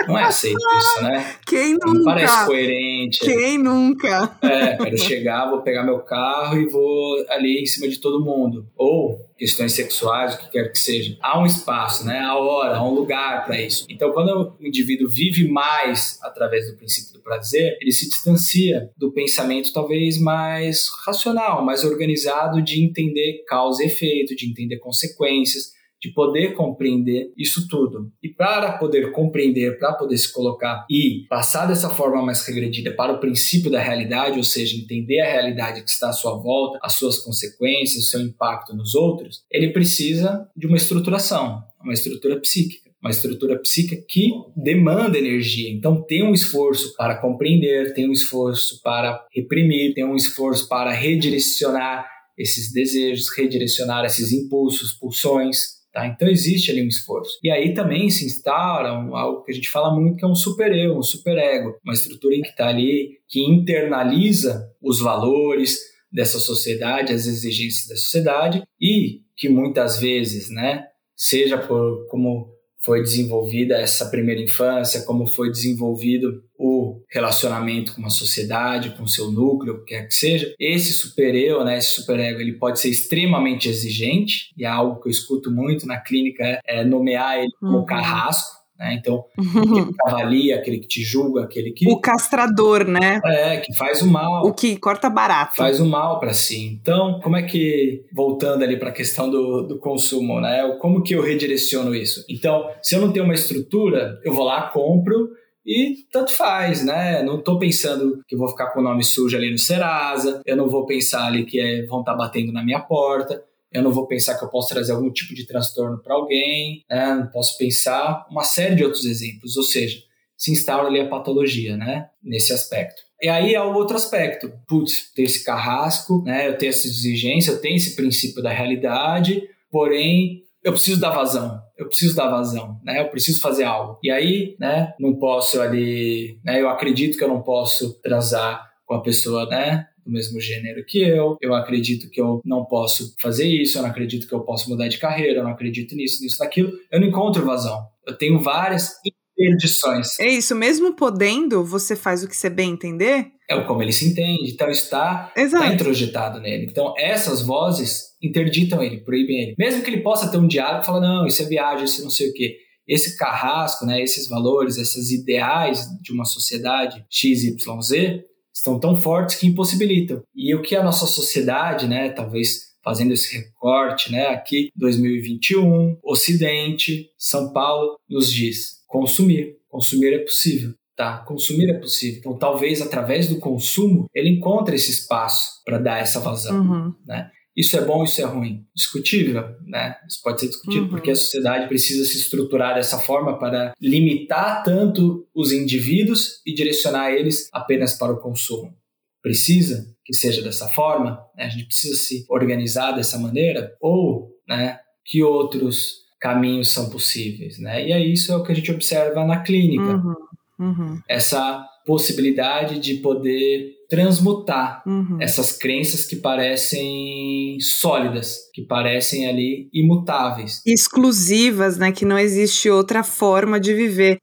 Não é aceito isso, né? Quem nunca? Não parece coerente. Quem nunca? É, quero chegar, vou pegar meu carro e vou ali em cima de todo mundo. Ou questões sexuais, o que quer que seja. Há um espaço, né? Há hora, há um lugar para isso. Então, quando o indivíduo vive mais através do princípio do prazer, ele se distancia do pensamento talvez mais racional, mais organizado de entender causa e efeito, de entender consequências, de poder compreender isso tudo. E para poder compreender, para poder se colocar e passar dessa forma mais regredida para o princípio da realidade, ou seja, entender a realidade que está à sua volta, as suas consequências, o seu impacto nos outros, ele precisa de uma estruturação, uma estrutura psíquica uma estrutura psíquica que demanda energia. Então, tem um esforço para compreender, tem um esforço para reprimir, tem um esforço para redirecionar esses desejos, redirecionar esses impulsos, pulsões, Tá? Então existe ali um esforço. E aí também se instaura um, algo que a gente fala muito que é um super-eu, um super-ego, uma estrutura que está ali, que internaliza os valores dessa sociedade, as exigências da sociedade e que muitas vezes, né, seja por como foi desenvolvida essa primeira infância, como foi desenvolvido o relacionamento com uma sociedade, com seu núcleo, o que quer que seja. Esse super-eu, né, esse super-ego, ele pode ser extremamente exigente, e é algo que eu escuto muito na clínica, é, é nomear ele como uhum. carrasco, né? Então, aquele que avalia, aquele que te julga, aquele que. O castrador, né? É, que faz o mal. O que corta barato. Faz o mal para si. Então, como é que, voltando ali para a questão do, do consumo, né? Como que eu redireciono isso? Então, se eu não tenho uma estrutura, eu vou lá, compro e tanto faz, né? Não tô pensando que vou ficar com o nome sujo ali no Serasa, eu não vou pensar ali que é, vão estar tá batendo na minha porta eu não vou pensar que eu posso trazer algum tipo de transtorno para alguém, né? não posso pensar uma série de outros exemplos, ou seja, se instaura ali a patologia, né? Nesse aspecto. E aí há o outro aspecto. Putz, tem esse carrasco, né? Eu tenho essa exigência, eu tenho esse princípio da realidade, porém eu preciso dar vazão, eu preciso dar vazão, né? Eu preciso fazer algo. E aí, né? Não posso ali, né? Eu acredito que eu não posso transar com a pessoa, né? Do mesmo gênero que eu, eu acredito que eu não posso fazer isso, eu não acredito que eu posso mudar de carreira, eu não acredito nisso, nisso, naquilo. Eu não encontro vazão. Eu tenho várias interdições. É isso, mesmo podendo, você faz o que você bem entender? É o como ele se entende, então está, está introjetado nele. Então essas vozes interditam ele, proíbem ele. Mesmo que ele possa ter um diálogo e falar, não, isso é viagem, isso não sei o quê. Esse carrasco, né, esses valores, esses ideais de uma sociedade XYZ, estão tão fortes que impossibilitam. E o que a nossa sociedade, né, talvez fazendo esse recorte, né, aqui 2021, Ocidente, São Paulo nos diz: consumir, consumir é possível. Tá, consumir é possível. Então, talvez através do consumo ele encontre esse espaço para dar essa vazão, uhum. né? Isso é bom, isso é ruim? Discutível, né? Isso pode ser discutido uhum. porque a sociedade precisa se estruturar dessa forma para limitar tanto os indivíduos e direcionar eles apenas para o consumo. Precisa que seja dessa forma, né? a gente precisa se organizar dessa maneira ou, né, que outros caminhos são possíveis, né? E aí isso é o que a gente observa na clínica. Uhum. Uhum. Essa possibilidade de poder transmutar uhum. essas crenças que parecem sólidas, que parecem ali imutáveis. Exclusivas, né? Que não existe outra forma de viver.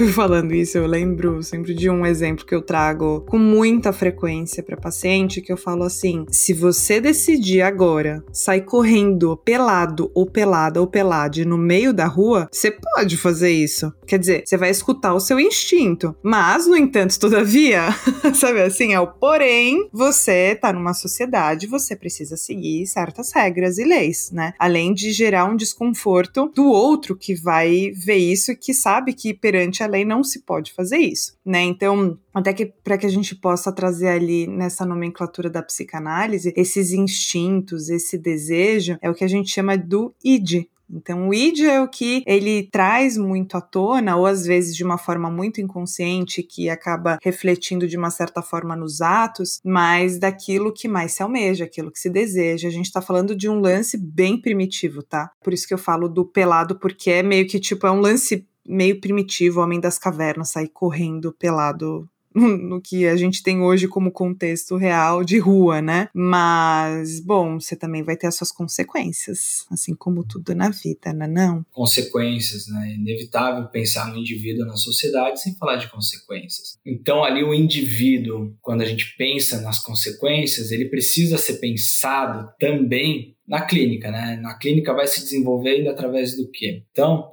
Foi falando isso, eu lembro sempre de um exemplo que eu trago com muita frequência para paciente, que eu falo assim: se você decidir agora sair correndo pelado ou pelada ou pelade no meio da rua, você pode fazer isso. Quer dizer, você vai escutar o seu instinto. Mas, no entanto, todavia, sabe assim, é o porém, você tá numa sociedade, você precisa seguir certas regras e leis, né? Além de gerar um desconforto do outro que vai ver isso e que sabe que perante a lei não se pode fazer isso, né? Então, até que para que a gente possa trazer ali nessa nomenclatura da psicanálise esses instintos, esse desejo, é o que a gente chama do id, então, o id é o que ele traz muito à tona, ou às vezes de uma forma muito inconsciente, que acaba refletindo de uma certa forma nos atos, mas daquilo que mais se almeja, aquilo que se deseja. A gente está falando de um lance bem primitivo, tá? Por isso que eu falo do pelado, porque é meio que tipo, é um lance meio primitivo, homem das cavernas, sair correndo pelado no que a gente tem hoje como contexto real de rua, né? Mas, bom, você também vai ter as suas consequências, assim como tudo na vida, né? Não? Consequências, né? É inevitável pensar no indivíduo na sociedade sem falar de consequências. Então, ali o indivíduo, quando a gente pensa nas consequências, ele precisa ser pensado também na clínica, né? Na clínica vai se desenvolvendo através do quê? Então,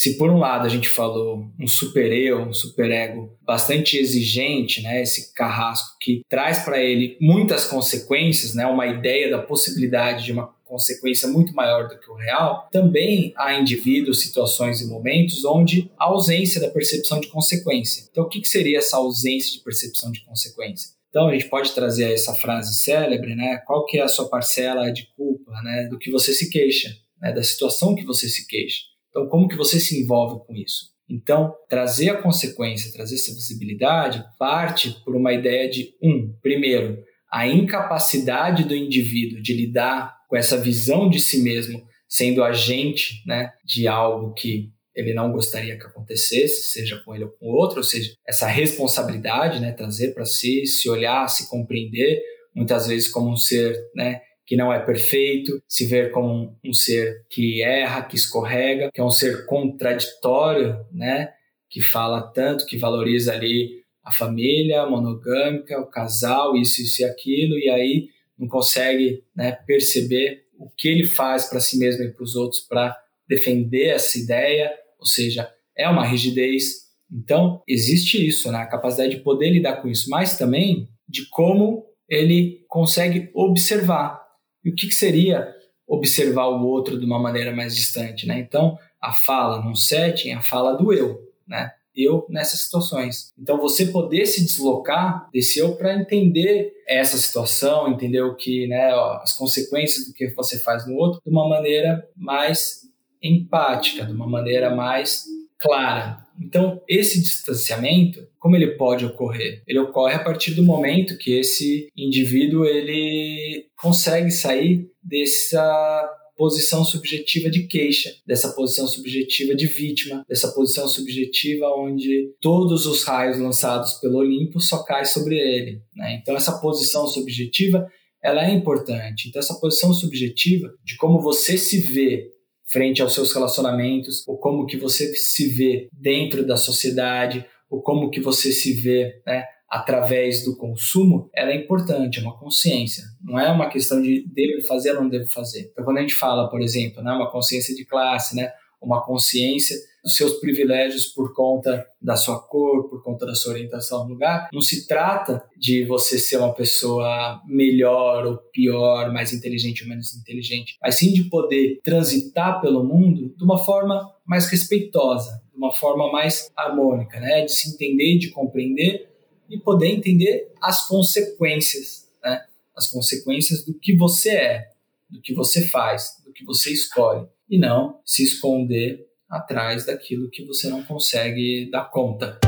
se por um lado a gente falou um super eu, um super ego bastante exigente, né, esse carrasco que traz para ele muitas consequências, né, uma ideia da possibilidade de uma consequência muito maior do que o real, também há indivíduos, situações e momentos onde há ausência da percepção de consequência. Então, o que seria essa ausência de percepção de consequência? Então a gente pode trazer essa frase célebre, né? Qual que é a sua parcela de culpa, né? Do que você se queixa, né? Da situação que você se queixa. Então, como que você se envolve com isso? Então, trazer a consequência, trazer essa visibilidade, parte por uma ideia de, um, primeiro, a incapacidade do indivíduo de lidar com essa visão de si mesmo sendo agente né, de algo que ele não gostaria que acontecesse, seja com ele ou com outro, ou seja, essa responsabilidade, né, trazer para si, se olhar, se compreender, muitas vezes como um ser né, que não é perfeito, se ver como um, ser que erra, que escorrega, que é um ser contraditório, né? Que fala tanto, que valoriza ali a família monogâmica, o casal, isso, isso e aquilo, e aí não consegue né, perceber o que ele faz para si mesmo e para os outros para defender essa ideia, ou seja, é uma rigidez. Então, existe isso, né, a capacidade de poder lidar com isso, mas também de como ele consegue observar e o que, que seria observar o outro de uma maneira mais distante, né? Então, a fala num setting, a fala do eu, né? Eu nessas situações. Então, você poder se deslocar desse eu para entender essa situação, entender o que, né, as consequências do que você faz no outro de uma maneira mais empática, de uma maneira mais clara. Então, esse distanciamento, como ele pode ocorrer? Ele ocorre a partir do momento que esse indivíduo ele consegue sair dessa posição subjetiva de queixa, dessa posição subjetiva de vítima, dessa posição subjetiva onde todos os raios lançados pelo Olimpo só caem sobre ele. Né? Então essa posição subjetiva ela é importante. Então essa posição subjetiva de como você se vê frente aos seus relacionamentos, ou como que você se vê dentro da sociedade, ou como que você se vê né, através do consumo, ela é importante, é uma consciência. Não é uma questão de devo fazer ou não devo fazer. Então, quando a gente fala, por exemplo, né, uma consciência de classe, né, uma consciência dos seus privilégios por conta da sua cor, por conta da sua orientação no lugar. Não se trata de você ser uma pessoa melhor ou pior, mais inteligente ou menos inteligente, mas sim de poder transitar pelo mundo de uma forma mais respeitosa, de uma forma mais harmônica, né? De se entender, de compreender e poder entender as consequências, né? As consequências do que você é, do que você faz, do que você escolhe e não se esconder atrás daquilo que você não consegue dar conta.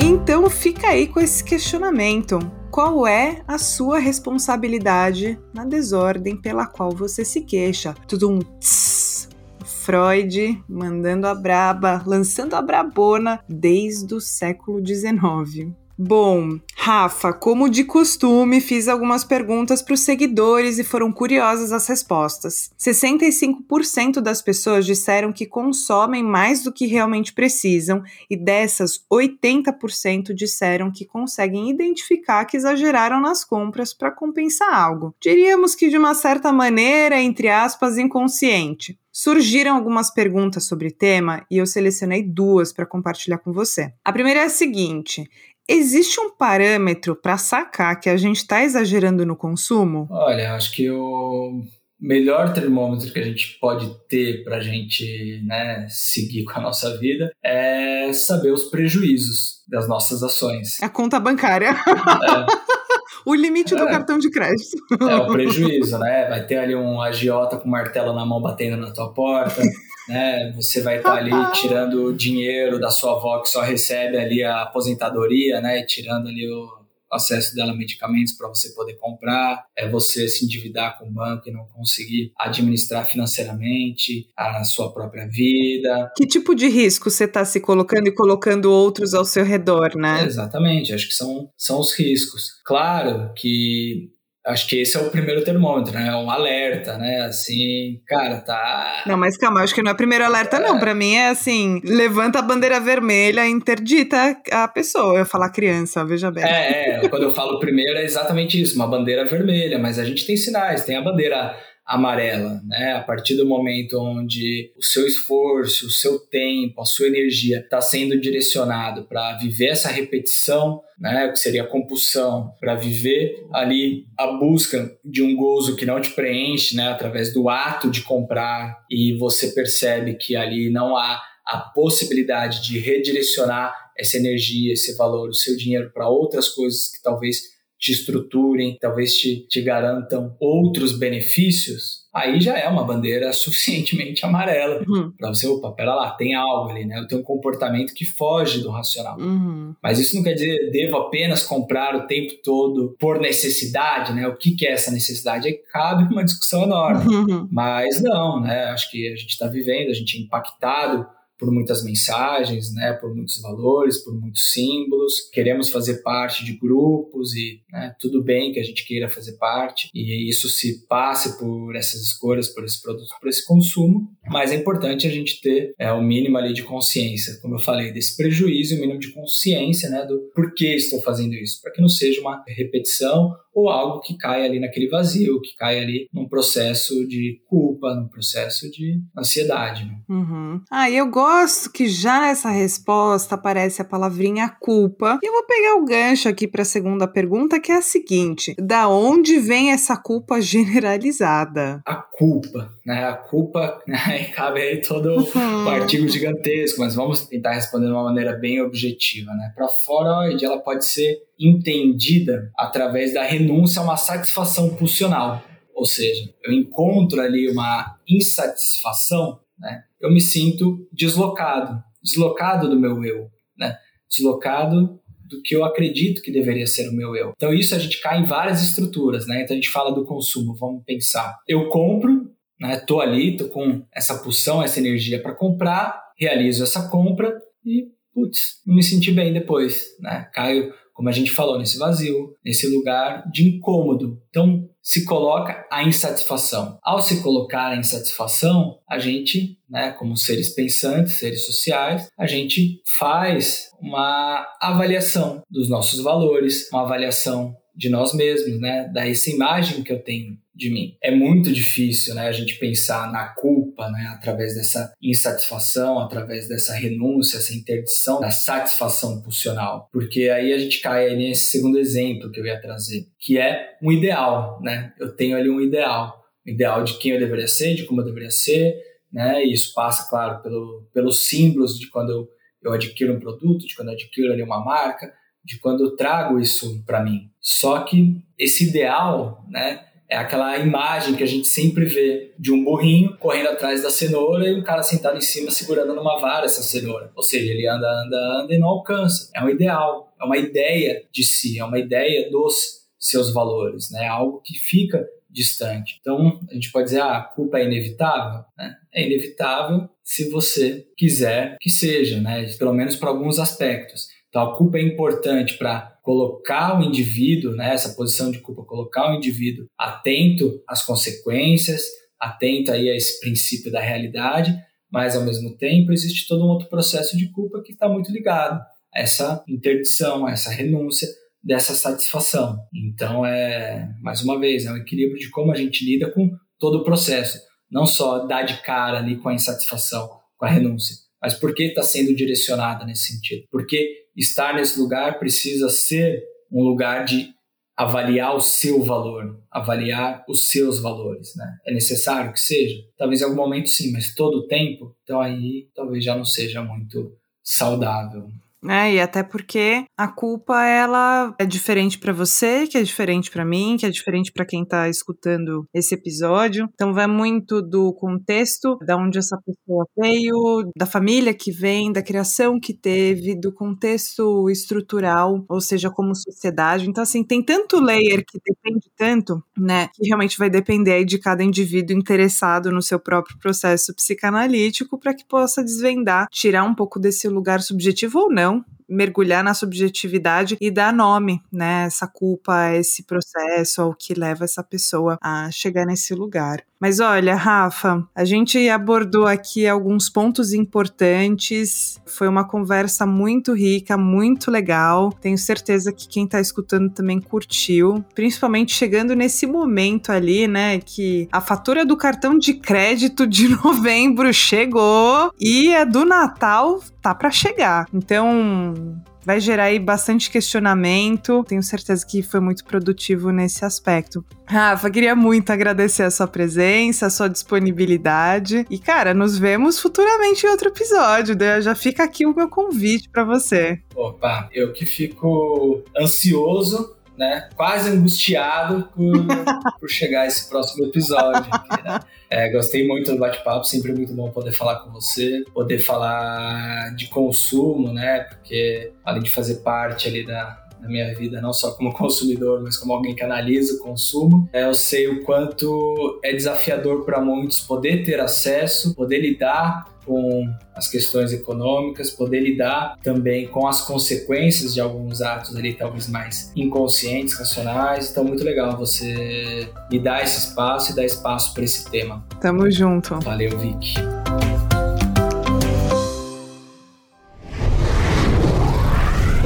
Então fica aí com esse questionamento. Qual é a sua responsabilidade na desordem pela qual você se queixa? Tudo um tss, Freud mandando a braba, lançando a brabona desde o século XIX. Bom, Rafa, como de costume, fiz algumas perguntas para os seguidores e foram curiosas as respostas. 65% das pessoas disseram que consomem mais do que realmente precisam, e dessas, 80% disseram que conseguem identificar que exageraram nas compras para compensar algo. Diríamos que de uma certa maneira, entre aspas, inconsciente. Surgiram algumas perguntas sobre o tema e eu selecionei duas para compartilhar com você. A primeira é a seguinte: Existe um parâmetro para sacar que a gente está exagerando no consumo? Olha, acho que o melhor termômetro que a gente pode ter para a gente né, seguir com a nossa vida é saber os prejuízos das nossas ações. A conta bancária. É. o limite do é. cartão de crédito. É o prejuízo, né? Vai ter ali um agiota com martelo na mão batendo na tua porta né? Você vai estar tá ali tirando o dinheiro da sua avó que só recebe ali a aposentadoria, né? Tirando ali o acesso dela a medicamentos para você poder comprar, é você se endividar com o banco e não conseguir administrar financeiramente a sua própria vida. Que tipo de risco você está se colocando e colocando outros ao seu redor, né? É, exatamente, acho que são, são os riscos. Claro que Acho que esse é o primeiro termômetro, né? É um alerta, né? Assim, cara, tá. Não, mas calma, acho que não é primeiro alerta, é. não. Para mim é assim: levanta a bandeira vermelha, interdita a pessoa. Eu falar criança, veja bem. É, é, quando eu falo primeiro é exatamente isso, uma bandeira vermelha, mas a gente tem sinais, tem a bandeira amarela, né? A partir do momento onde o seu esforço, o seu tempo, a sua energia está sendo direcionado para viver essa repetição, né? Que seria a compulsão, para viver ali a busca de um gozo que não te preenche, né? Através do ato de comprar e você percebe que ali não há a possibilidade de redirecionar essa energia, esse valor, o seu dinheiro para outras coisas que talvez te estruturem, talvez te, te garantam outros benefícios, aí já é uma bandeira suficientemente amarela uhum. para você, opa, pera lá, tem algo ali, né? Eu tenho um comportamento que foge do racional. Uhum. Mas isso não quer dizer devo apenas comprar o tempo todo por necessidade, né? O que, que é essa necessidade? Aí cabe uma discussão enorme. Uhum. Mas não, né? Acho que a gente está vivendo, a gente é impactado por muitas mensagens, né, por muitos valores, por muitos símbolos. Queremos fazer parte de grupos e né, tudo bem que a gente queira fazer parte e isso se passe por essas escolhas, por esse produto, por esse consumo. Mas é importante a gente ter é, o mínimo ali de consciência, como eu falei, desse prejuízo, o mínimo de consciência, né, do porquê estou fazendo isso, para que não seja uma repetição ou algo que cai ali naquele vazio, que cai ali num processo de culpa, num processo de ansiedade. Né? Uhum. Ah, eu gosto que já nessa resposta aparece a palavrinha culpa. E eu vou pegar o gancho aqui para a segunda pergunta, que é a seguinte: da onde vem essa culpa generalizada? A culpa, né? A culpa, né? cabe aí todo uhum. um artigo gigantesco, mas vamos tentar responder de uma maneira bem objetiva, né? Para fora, ela pode ser entendida através da renúncia a uma satisfação pulsional. Ou seja, eu encontro ali uma insatisfação, né? eu me sinto deslocado, deslocado do meu eu, né? deslocado do que eu acredito que deveria ser o meu eu. Então isso a gente cai em várias estruturas, né? Então a gente fala do consumo, vamos pensar. Eu compro, né? Tô ali, tô com essa pulsão, essa energia para comprar, realizo essa compra e putz, não me senti bem depois, né? Caio como a gente falou, nesse vazio, nesse lugar de incômodo. Então, se coloca a insatisfação. Ao se colocar a insatisfação, a gente, né, como seres pensantes, seres sociais, a gente faz uma avaliação dos nossos valores, uma avaliação de nós mesmos, né, da essa imagem que eu tenho de mim. É muito difícil, né, a gente pensar na culpa, né, através dessa insatisfação, através dessa renúncia, essa interdição da satisfação pulsional, porque aí a gente cai nesse segundo exemplo que eu ia trazer, que é um ideal, né? Eu tenho ali um ideal, um ideal de quem eu deveria ser, de como eu deveria ser, né? E isso passa, claro, pelo, pelos símbolos de quando eu, eu adquiro um produto, de quando eu adquiro ali uma marca, de quando eu trago isso para mim. Só que esse ideal, né? É aquela imagem que a gente sempre vê de um burrinho correndo atrás da cenoura e um cara sentado em cima segurando numa vara essa cenoura. Ou seja, ele anda, anda, anda e não alcança. É um ideal, é uma ideia de si, é uma ideia dos seus valores, né? Algo que fica distante. Então, a gente pode dizer, ah, a culpa é inevitável, né? É inevitável se você quiser que seja, né? Pelo menos para alguns aspectos. Então, a culpa é importante para colocar o indivíduo, né, essa posição de culpa, colocar o indivíduo atento às consequências, atento aí a esse princípio da realidade, mas ao mesmo tempo existe todo um outro processo de culpa que está muito ligado a essa interdição, a essa renúncia dessa satisfação. Então é, mais uma vez, é um equilíbrio de como a gente lida com todo o processo, não só dar de cara ali com a insatisfação, com a renúncia, mas por que está sendo direcionada nesse sentido? Porque estar nesse lugar precisa ser um lugar de avaliar o seu valor, avaliar os seus valores, né? É necessário que seja? Talvez em algum momento sim, mas todo o tempo, então aí talvez já não seja muito saudável. Né? E até porque a culpa ela é diferente para você, que é diferente para mim, que é diferente para quem tá escutando esse episódio. Então vai muito do contexto, da onde essa pessoa veio, da família que vem, da criação que teve, do contexto estrutural, ou seja, como sociedade. Então assim, tem tanto layer que depende tanto, né, que realmente vai depender de cada indivíduo interessado no seu próprio processo psicanalítico para que possa desvendar, tirar um pouco desse lugar subjetivo ou não, mergulhar na subjetividade e dar nome, né, essa culpa, esse processo, ao que leva essa pessoa a chegar nesse lugar. Mas olha, Rafa, a gente abordou aqui alguns pontos importantes. Foi uma conversa muito rica, muito legal. Tenho certeza que quem está escutando também curtiu, principalmente chegando nesse momento ali, né, que a fatura do cartão de crédito de novembro chegou e a do Natal tá para chegar. Então, vai gerar aí bastante questionamento. Tenho certeza que foi muito produtivo nesse aspecto. Rafa, queria muito agradecer a sua presença, a sua disponibilidade. E, cara, nos vemos futuramente em outro episódio. Né? Já fica aqui o meu convite para você. Opa, eu que fico ansioso né? Quase angustiado por, por chegar esse próximo episódio. Aqui, né? é, gostei muito do bate-papo, sempre muito bom poder falar com você, poder falar de consumo, né? Porque além de fazer parte ali da, da minha vida, não só como consumidor, mas como alguém que analisa o consumo. É, eu sei o quanto é desafiador para muitos poder ter acesso, poder lidar com as questões econômicas, poder lidar também com as consequências de alguns atos ali, talvez mais inconscientes, racionais. Então, muito legal você me dar esse espaço e dar espaço para esse tema. Tamo junto. Valeu, Vicky.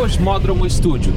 Cosmódromo Estúdio.